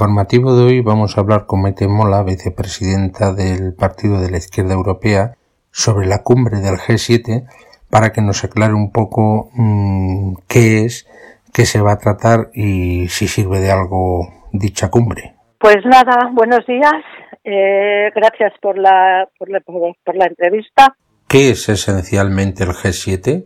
informativo de hoy vamos a hablar con Maite Mola, vicepresidenta del Partido de la Izquierda Europea, sobre la cumbre del G7 para que nos aclare un poco mmm, qué es, qué se va a tratar y si sirve de algo dicha cumbre. Pues nada, buenos días. Eh, gracias por la, por la, por la entrevista. ¿Qué es esencialmente el G7?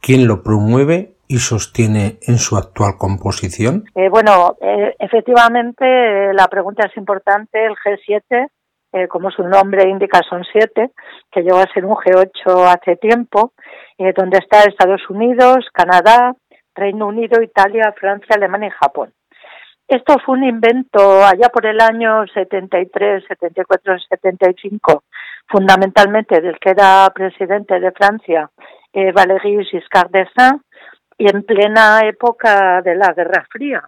¿Quién lo promueve y sostiene en su actual composición? Eh, bueno, eh, efectivamente la pregunta es importante. El G7, eh, como su nombre indica, son siete, que llegó a ser un G8 hace tiempo, eh, donde está Estados Unidos, Canadá, Reino Unido, Italia, Francia, Alemania y Japón. Esto fue un invento allá por el año 73, 74, 75, fundamentalmente del que era presidente de Francia, eh, Valéry Giscard d'Estaing, y en plena época de la Guerra Fría.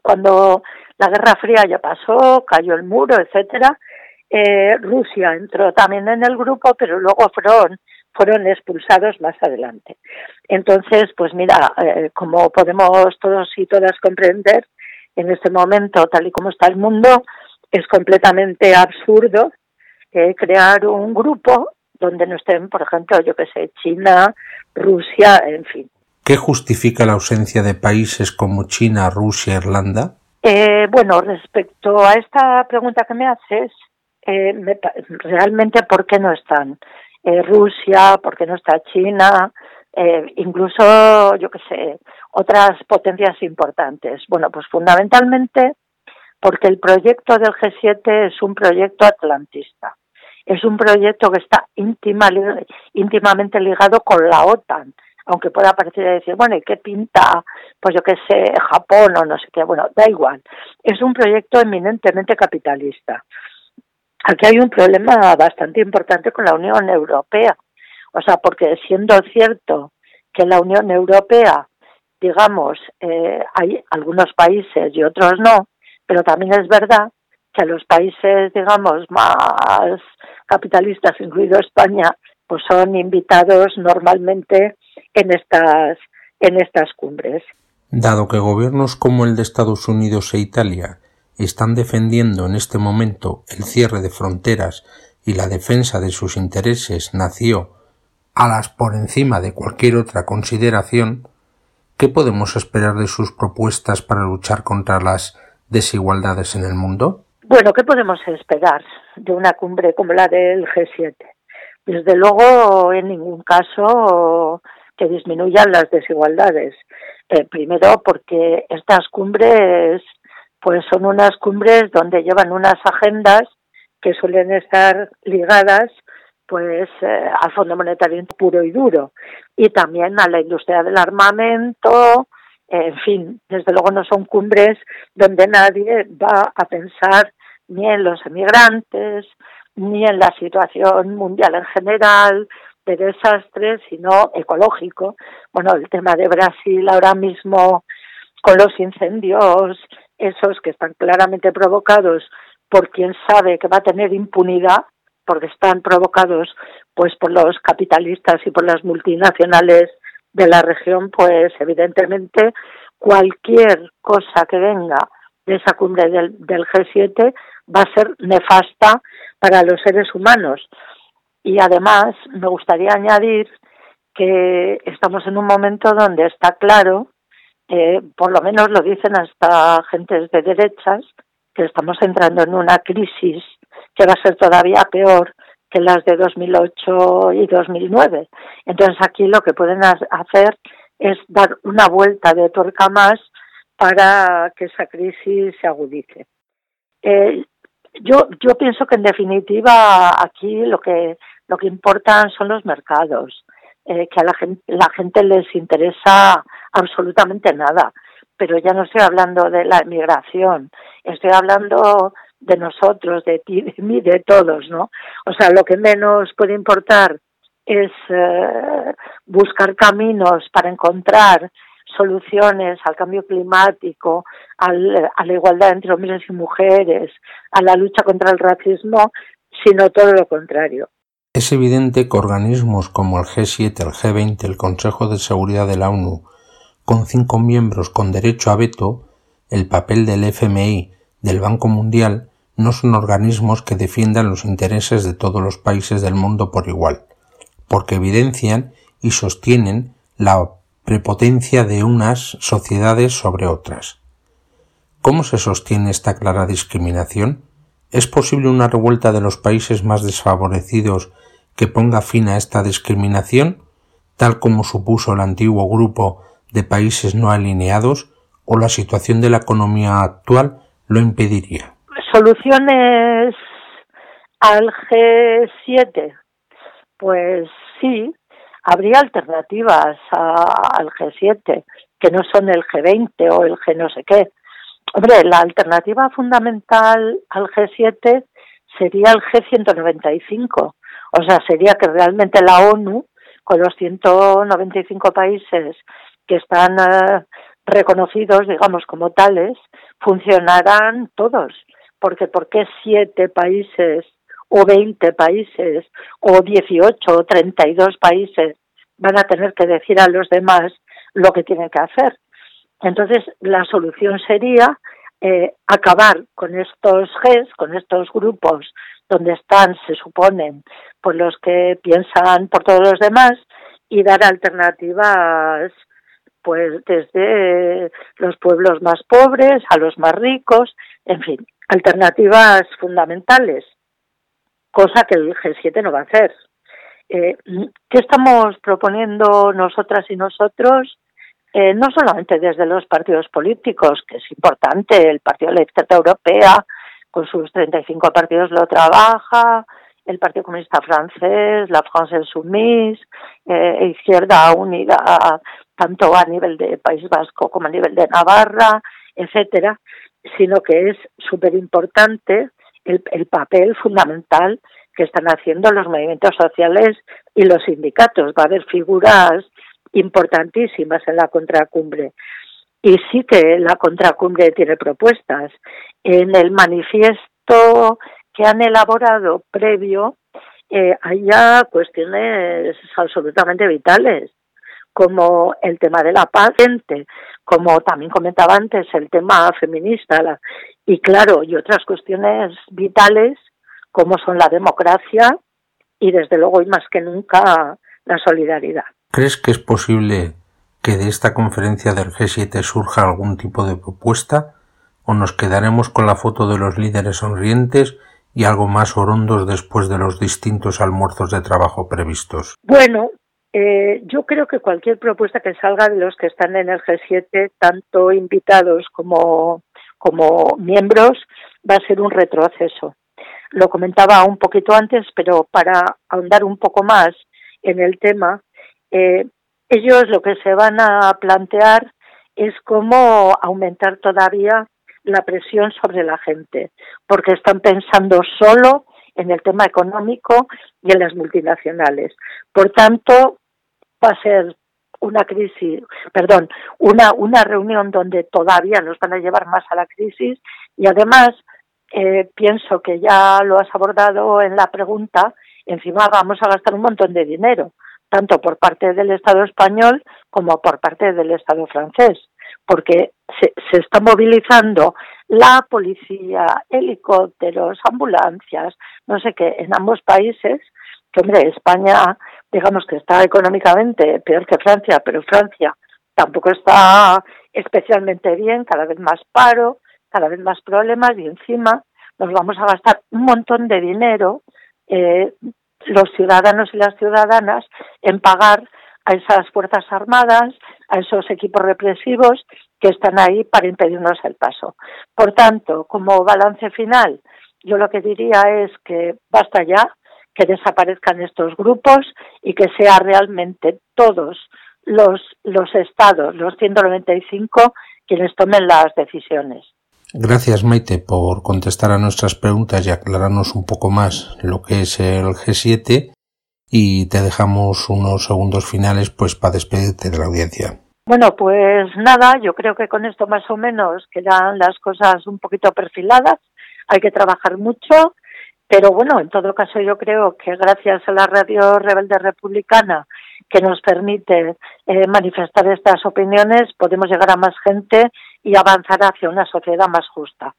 Cuando la Guerra Fría ya pasó, cayó el muro, etcétera, eh, Rusia entró también en el grupo, pero luego fueron fueron expulsados más adelante. Entonces, pues mira, eh, como podemos todos y todas comprender, en este momento, tal y como está el mundo, es completamente absurdo eh, crear un grupo donde no estén, por ejemplo, yo que sé, China, Rusia, en fin. ¿Qué justifica la ausencia de países como China, Rusia, Irlanda? Eh, bueno, respecto a esta pregunta que me haces, eh, me, realmente, ¿por qué no están? Eh, Rusia, ¿por qué no está China? Eh, incluso, yo qué sé, otras potencias importantes. Bueno, pues fundamentalmente porque el proyecto del G7 es un proyecto atlantista. Es un proyecto que está íntima, íntimamente ligado con la OTAN, aunque pueda parecer decir, bueno, ¿y qué pinta? Pues yo qué sé, Japón o no sé qué, bueno, da igual. Es un proyecto eminentemente capitalista. Aquí hay un problema bastante importante con la Unión Europea. O sea, porque siendo cierto que la Unión Europea, digamos, eh, hay algunos países y otros no, pero también es verdad que los países, digamos, más capitalistas, incluido España, pues son invitados normalmente en estas, en estas cumbres. Dado que gobiernos como el de Estados Unidos e Italia están defendiendo en este momento el cierre de fronteras y la defensa de sus intereses nació alas por encima de cualquier otra consideración, ¿qué podemos esperar de sus propuestas para luchar contra las desigualdades en el mundo? Bueno, ¿qué podemos esperar de una cumbre como la del G7? Desde luego, en ningún caso que disminuyan las desigualdades. Eh, primero, porque estas cumbres, pues son unas cumbres donde llevan unas agendas que suelen estar ligadas pues eh, al Fondo Monetario puro y duro y también a la industria del armamento, en fin, desde luego no son cumbres donde nadie va a pensar ni en los emigrantes, ni en la situación mundial en general de desastre, sino ecológico. Bueno, el tema de Brasil ahora mismo con los incendios, esos que están claramente provocados por quien sabe que va a tener impunidad, porque están provocados pues por los capitalistas y por las multinacionales de la región, pues evidentemente cualquier cosa que venga de esa cumbre del, del G7 va a ser nefasta para los seres humanos. Y además me gustaría añadir que estamos en un momento donde está claro, eh, por lo menos lo dicen hasta gentes de derechas, que estamos entrando en una crisis que va a ser todavía peor que las de 2008 y 2009. Entonces aquí lo que pueden hacer es dar una vuelta de tuerca más para que esa crisis se agudice. Eh, yo, yo pienso que en definitiva aquí lo que, lo que importan son los mercados, eh, que a la gente, la gente les interesa absolutamente nada. Pero ya no estoy hablando de la inmigración, estoy hablando de nosotros, de ti, de mí, de todos, ¿no? O sea, lo que menos puede importar es eh, buscar caminos para encontrar soluciones al cambio climático, al, a la igualdad entre hombres y mujeres, a la lucha contra el racismo, sino todo lo contrario. Es evidente que organismos como el G7, el G20, el Consejo de Seguridad de la ONU, con cinco miembros con derecho a veto, el papel del FMI, del Banco Mundial, no son organismos que defiendan los intereses de todos los países del mundo por igual, porque evidencian y sostienen la prepotencia de unas sociedades sobre otras. ¿Cómo se sostiene esta clara discriminación? ¿Es posible una revuelta de los países más desfavorecidos que ponga fin a esta discriminación, tal como supuso el antiguo grupo de países no alineados, o la situación de la economía actual lo impediría? Soluciones al G7. Pues sí, habría alternativas al G7, que no son el G20 o el G no sé qué. Hombre, la alternativa fundamental al G7 sería el G195. O sea, sería que realmente la ONU, con los 195 países que están eh, reconocidos, digamos, como tales, funcionarán todos. Porque ¿por qué siete países o veinte países o dieciocho o treinta y dos países van a tener que decir a los demás lo que tienen que hacer? Entonces, la solución sería eh, acabar con estos Gs, con estos grupos donde están, se suponen, por los que piensan por todos los demás y dar alternativas pues desde los pueblos más pobres a los más ricos, en fin, alternativas fundamentales, cosa que el G7 no va a hacer. Eh, ¿Qué estamos proponiendo nosotras y nosotros? Eh, no solamente desde los partidos políticos, que es importante, el Partido de la Izquierda Europea con sus 35 partidos lo trabaja, el Partido Comunista Francés, la France Insoumise, eh, Izquierda Unida tanto a nivel de País Vasco como a nivel de Navarra, etcétera, sino que es súper importante el, el papel fundamental que están haciendo los movimientos sociales y los sindicatos. Va a haber figuras importantísimas en la contracumbre. Y sí que la contracumbre tiene propuestas. En el manifiesto que han elaborado previo, eh, hay ya cuestiones absolutamente vitales como el tema de la paz, como también comentaba antes, el tema feminista, y claro, y otras cuestiones vitales como son la democracia y desde luego y más que nunca la solidaridad. ¿Crees que es posible que de esta conferencia del G7 surja algún tipo de propuesta o nos quedaremos con la foto de los líderes sonrientes y algo más orondos después de los distintos almuerzos de trabajo previstos? Bueno, eh, yo creo que cualquier propuesta que salga de los que están en el G7, tanto invitados como, como miembros, va a ser un retroceso. Lo comentaba un poquito antes, pero para ahondar un poco más en el tema, eh, ellos lo que se van a plantear es cómo aumentar todavía la presión sobre la gente, porque están pensando solo en el tema económico y en las multinacionales. Por tanto, va a ser una crisis, perdón, una, una reunión donde todavía nos van a llevar más a la crisis y además eh, pienso que ya lo has abordado en la pregunta, encima vamos a gastar un montón de dinero, tanto por parte del Estado español como por parte del Estado francés, porque se, está movilizando la policía, helicópteros, ambulancias, no sé qué, en ambos países, que hombre, España digamos que está económicamente peor que Francia, pero Francia tampoco está especialmente bien, cada vez más paro, cada vez más problemas y encima nos vamos a gastar un montón de dinero eh, los ciudadanos y las ciudadanas en pagar a esas fuerzas armadas, a esos equipos represivos que están ahí para impedirnos el paso. Por tanto, como balance final, yo lo que diría es que basta ya, que desaparezcan estos grupos y que sea realmente todos los, los estados, los 195, quienes tomen las decisiones. Gracias, Maite, por contestar a nuestras preguntas y aclararnos un poco más lo que es el G7 y te dejamos unos segundos finales pues para despedirte de la audiencia. Bueno, pues nada, yo creo que con esto más o menos quedan las cosas un poquito perfiladas. Hay que trabajar mucho, pero bueno, en todo caso yo creo que gracias a la Radio Rebelde Republicana que nos permite eh, manifestar estas opiniones, podemos llegar a más gente y avanzar hacia una sociedad más justa.